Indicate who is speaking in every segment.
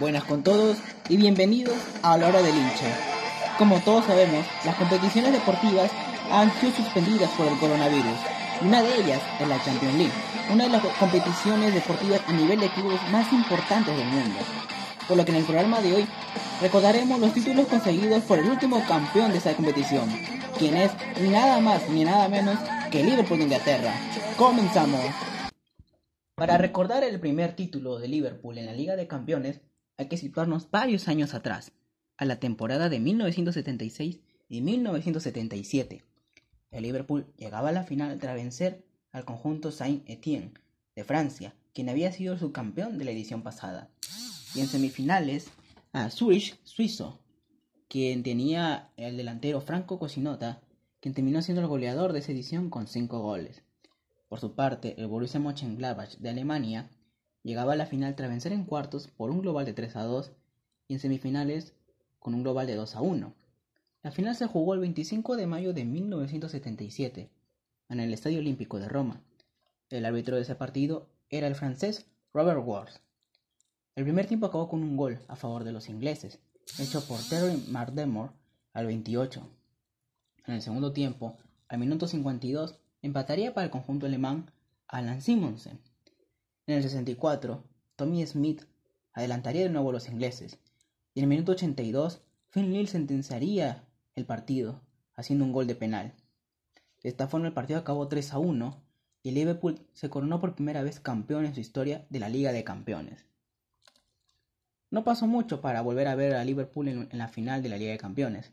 Speaker 1: Buenas con todos y bienvenidos a la hora del hincha. Como todos sabemos, las competiciones deportivas han sido suspendidas por el coronavirus. Una de ellas es la Champions League, una de las competiciones deportivas a nivel de clubes más importantes del mundo. Por lo que en el programa de hoy recordaremos los títulos conseguidos por el último campeón de esa competición, quien es nada más ni nada menos que Liverpool de Inglaterra. Comenzamos. Para recordar el primer título de Liverpool en la Liga de Campeones, hay que situarnos varios años atrás, a la temporada de 1976 y 1977. El Liverpool llegaba a la final tras vencer al conjunto Saint-Étienne de Francia, quien había sido su campeón de la edición pasada. Y en semifinales, a Zurich, suizo, quien tenía el delantero Franco Cosinota, quien terminó siendo el goleador de esa edición con 5 goles. Por su parte, el Borussia Mönchengladbach de Alemania llegaba a la final tras vencer en cuartos por un global de 3 a 2 y en semifinales con un global de 2 a 1. La final se jugó el 25 de mayo de 1977 en el Estadio Olímpico de Roma. El árbitro de ese partido era el francés Robert Ward. El primer tiempo acabó con un gol a favor de los ingleses, hecho por Terry Mardemore al 28. En el segundo tiempo, al minuto 52, empataría para el conjunto alemán Alan Simonsen. En el 64, Tommy Smith adelantaría de nuevo a los ingleses, y en el minuto 82, Phil Neal sentenciaría el partido, haciendo un gol de penal. De esta forma el partido acabó 3 a 1 y Liverpool se coronó por primera vez campeón en su historia de la Liga de Campeones. No pasó mucho para volver a ver a Liverpool en, en la final de la Liga de Campeones,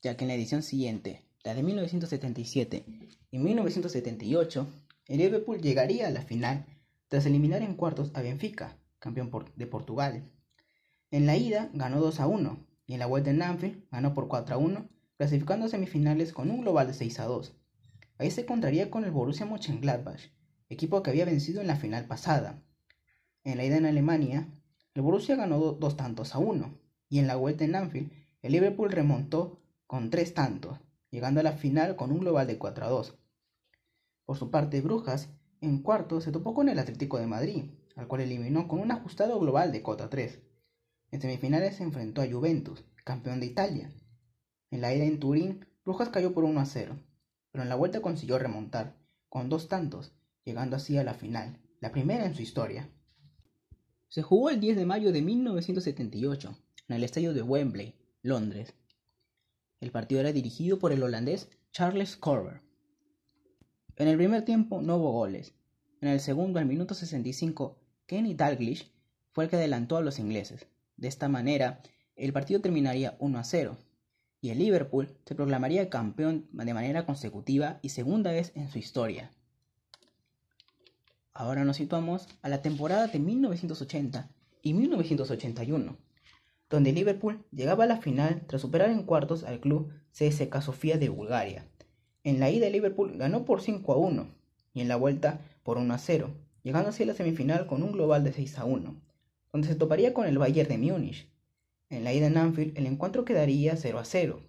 Speaker 1: ya que en la edición siguiente, la de 1977 y 1978, el Liverpool llegaría a la final tras eliminar en cuartos a Benfica, campeón de Portugal. En la ida ganó 2 a 1 y en la vuelta en Anfield ganó por 4 a 1, clasificando a semifinales con un global de 6 a 2. Ahí se encontraría con el Borussia Mönchengladbach, equipo que había vencido en la final pasada. En la ida en Alemania, el Borussia ganó dos tantos a 1 y en la vuelta en Anfield, el Liverpool remontó con tres tantos, llegando a la final con un global de 4 a 2. Por su parte, Brujas en cuarto se topó con el Atlético de Madrid, al cual eliminó con un ajustado global de cota 3. En semifinales se enfrentó a Juventus, campeón de Italia. En la ida en Turín, Brujas cayó por 1 a 0, pero en la vuelta consiguió remontar, con dos tantos, llegando así a la final, la primera en su historia. Se jugó el 10 de mayo de 1978, en el estadio de Wembley, Londres. El partido era dirigido por el holandés Charles Corber. En el primer tiempo no hubo goles. En el segundo, al minuto 65, Kenny Dalglish fue el que adelantó a los ingleses. De esta manera, el partido terminaría 1 a 0 y el Liverpool se proclamaría campeón de manera consecutiva y segunda vez en su historia. Ahora nos situamos a la temporada de 1980 y 1981 donde Liverpool llegaba a la final tras superar en cuartos al club CSK Sofía de Bulgaria. En la ida Liverpool ganó por 5 a 1 y en la vuelta por 1 a 0, llegando así a la semifinal con un global de 6 a 1, donde se toparía con el Bayern de Múnich. En la ida en Anfield el encuentro quedaría 0 a 0.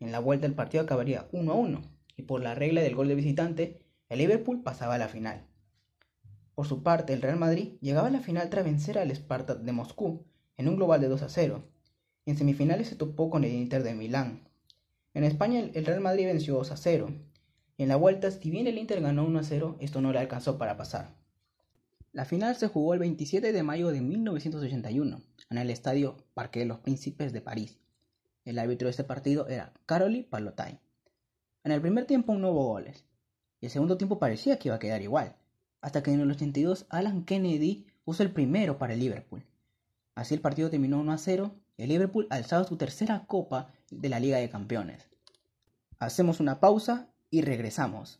Speaker 1: En la vuelta el partido acabaría 1 a 1 y por la regla del gol de visitante el Liverpool pasaba a la final. Por su parte el Real Madrid llegaba a la final tras vencer al Spartak de Moscú en un global de 2 a 0. En semifinales se topó con el Inter de Milán. En España el Real Madrid venció 2 a 0. En la vuelta, si bien el Inter ganó 1 a 0, esto no le alcanzó para pasar. La final se jugó el 27 de mayo de 1981 en el estadio Parque de los Príncipes de París. El árbitro de este partido era Caroly Palotay. En el primer tiempo no hubo goles, y el segundo tiempo parecía que iba a quedar igual, hasta que en el 82 Alan Kennedy puso el primero para el Liverpool. Así el partido terminó 1 a 0 y el Liverpool alzaba su tercera copa de la Liga de Campeones. Hacemos una pausa y regresamos.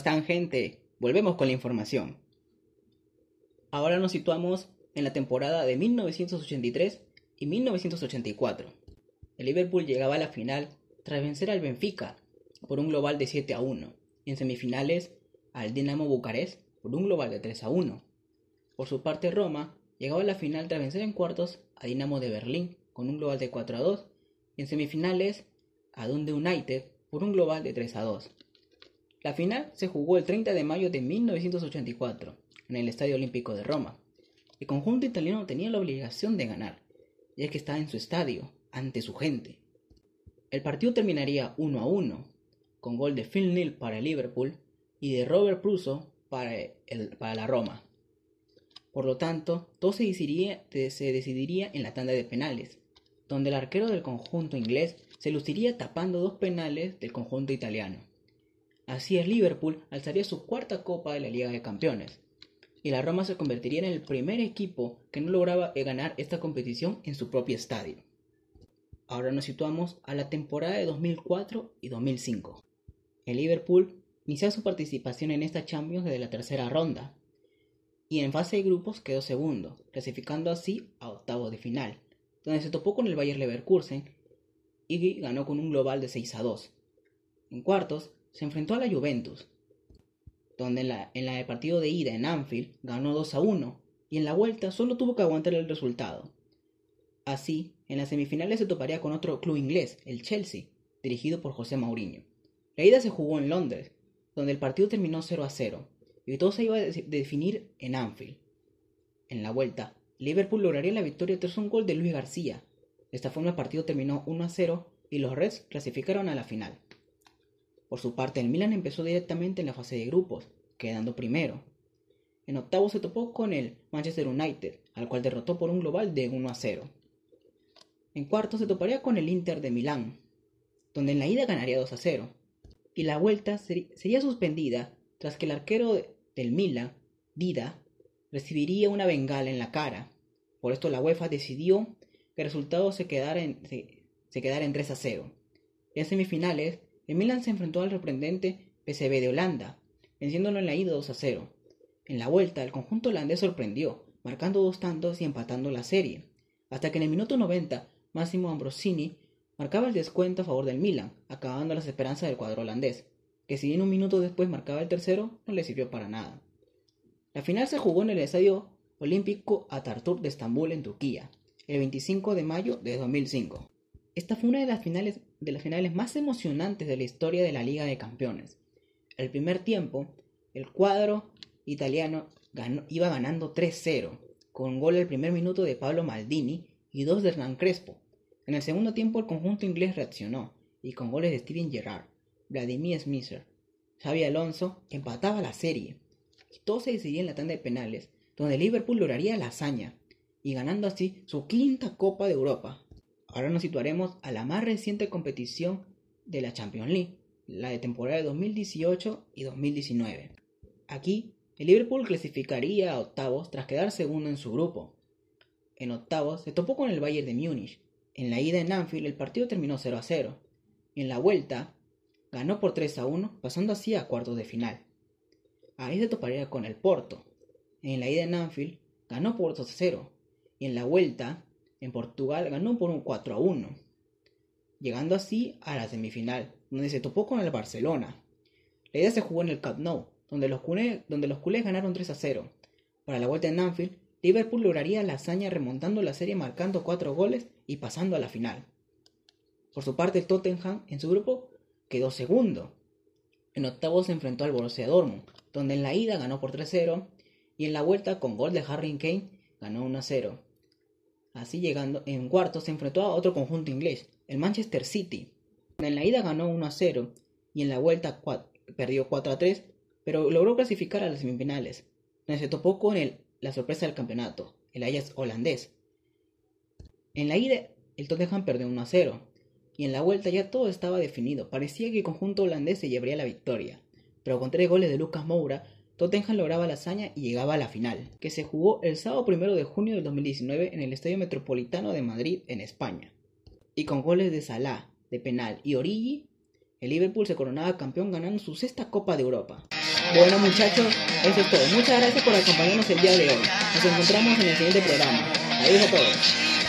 Speaker 1: Están gente? volvemos con la información. Ahora nos situamos en la temporada de 1983 y 1984. El Liverpool llegaba a la final tras vencer al Benfica por un global de 7 a 1 y en semifinales al Dinamo Bucarest por un global de 3 a 1. Por su parte Roma llegaba a la final tras vencer en cuartos a Dinamo de Berlín con un global de 4 a 2 y en semifinales a Dundee United por un global de 3 a 2. La final se jugó el 30 de mayo de 1984 en el Estadio Olímpico de Roma. El conjunto italiano tenía la obligación de ganar, ya que estaba en su estadio, ante su gente. El partido terminaría 1 a 1, con gol de Phil Neal para el Liverpool y de Robert Pruso para, la Roma. Por lo tanto, todo se decidiría en la tanda de penales, donde el arquero del conjunto inglés se luciría tapando dos penales del conjunto italiano. Así el Liverpool alzaría su cuarta copa de la Liga de Campeones, y la Roma se convertiría en el primer equipo que no lograba ganar esta competición en su propio estadio. Ahora nos situamos a la temporada de 2004 y 2005. El Liverpool inició su participación en esta Champions desde la tercera ronda, y en fase de grupos quedó segundo, clasificando así a octavos de final, donde se topó con el Bayer Leverkusen y ganó con un global de 6 a 2. En cuartos se enfrentó a la Juventus, donde en la, en la partido de ida en Anfield ganó 2 a 1 y en la vuelta solo tuvo que aguantar el resultado. Así, en las semifinales se toparía con otro club inglés, el Chelsea, dirigido por José Mourinho. La ida se jugó en Londres, donde el partido terminó 0 a 0 y todo se iba a definir en Anfield. En la vuelta, Liverpool lograría la victoria tras un gol de Luis García. De esta forma el partido terminó 1 a 0 y los Reds clasificaron a la final. Por su parte, el Milan empezó directamente en la fase de grupos, quedando primero. En octavo se topó con el Manchester United, al cual derrotó por un global de 1 a 0. En cuarto se toparía con el Inter de Milán, donde en la ida ganaría 2 a 0, y la vuelta sería suspendida tras que el arquero del Milan, Dida, recibiría una bengala en la cara. Por esto la UEFA decidió que el resultado se quedara en, se, quedara en 3 a 0. En semifinales, el Milan se enfrentó al sorprendente PSV de Holanda, venciéndolo en la ida 2 a 0. En la vuelta, el conjunto holandés sorprendió, marcando dos tantos y empatando la serie, hasta que en el minuto 90, Massimo Ambrosini marcaba el descuento a favor del Milan, acabando las esperanzas del cuadro holandés, que si bien un minuto después marcaba el tercero, no le sirvió para nada. La final se jugó en el Estadio Olímpico Atatürk de Estambul, en Turquía, el 25 de mayo de 2005. Esta fue una de las finales, de las finales más emocionantes de la historia de la Liga de Campeones. El primer tiempo, el cuadro italiano iba ganando 3-0, con gol al primer minuto de Pablo Maldini y dos de Hernán Crespo. En el segundo tiempo el conjunto inglés reaccionó, y con goles de Steven Gerrard, Vladimir Smisser, Xavi Alonso empataba la serie todo se decidía en la tanda de penales, donde Liverpool lograría la hazaña, y ganando así su quinta Copa de Europa. Ahora nos situaremos a la más reciente competición de la Champions League, la de temporada de 2018 y 2019. Aquí, el Liverpool clasificaría a octavos tras quedar segundo en su grupo. En octavos se topó con el Bayern de Múnich. En la ida en Anfield el partido terminó 0 a 0. En la vuelta ganó por 3 a 1, pasando así a cuartos de final. Ahí se toparía con el Porto. En la ida en Anfield ganó por 2 a 0 y en la vuelta en Portugal ganó por un 4 a 1, llegando así a la semifinal, donde se topó con el Barcelona. La ida se jugó en el Camp Nou, donde los, culés, donde los culés ganaron 3 a 0. Para la vuelta en Anfield, Liverpool lograría la hazaña remontando la serie marcando 4 goles y pasando a la final. Por su parte, el Tottenham en su grupo quedó segundo. En octavos se enfrentó al Borussia Dortmund, donde en la ida ganó por 3-0 y en la vuelta con gol de Harry Kane ganó 1-0. Así llegando en cuartos se enfrentó a otro conjunto inglés, el Manchester City. En la ida ganó 1-0 y en la vuelta perdió 4-3, pero logró clasificar a las semifinales, donde se topó con la sorpresa del campeonato, el Ajax holandés. En la ida el Tottenham perdió 1-0 y en la vuelta ya todo estaba definido, parecía que el conjunto holandés se llevaría la victoria pero con tres goles de Lucas Moura, Tottenham lograba la hazaña y llegaba a la final, que se jugó el sábado 1 de junio del 2019 en el Estadio Metropolitano de Madrid, en España. Y con goles de Salah, de penal y Origi, el Liverpool se coronaba campeón ganando su sexta Copa de Europa. Bueno muchachos, eso es todo. Muchas gracias por acompañarnos el día de hoy. Nos encontramos en el siguiente programa. Adiós a todos.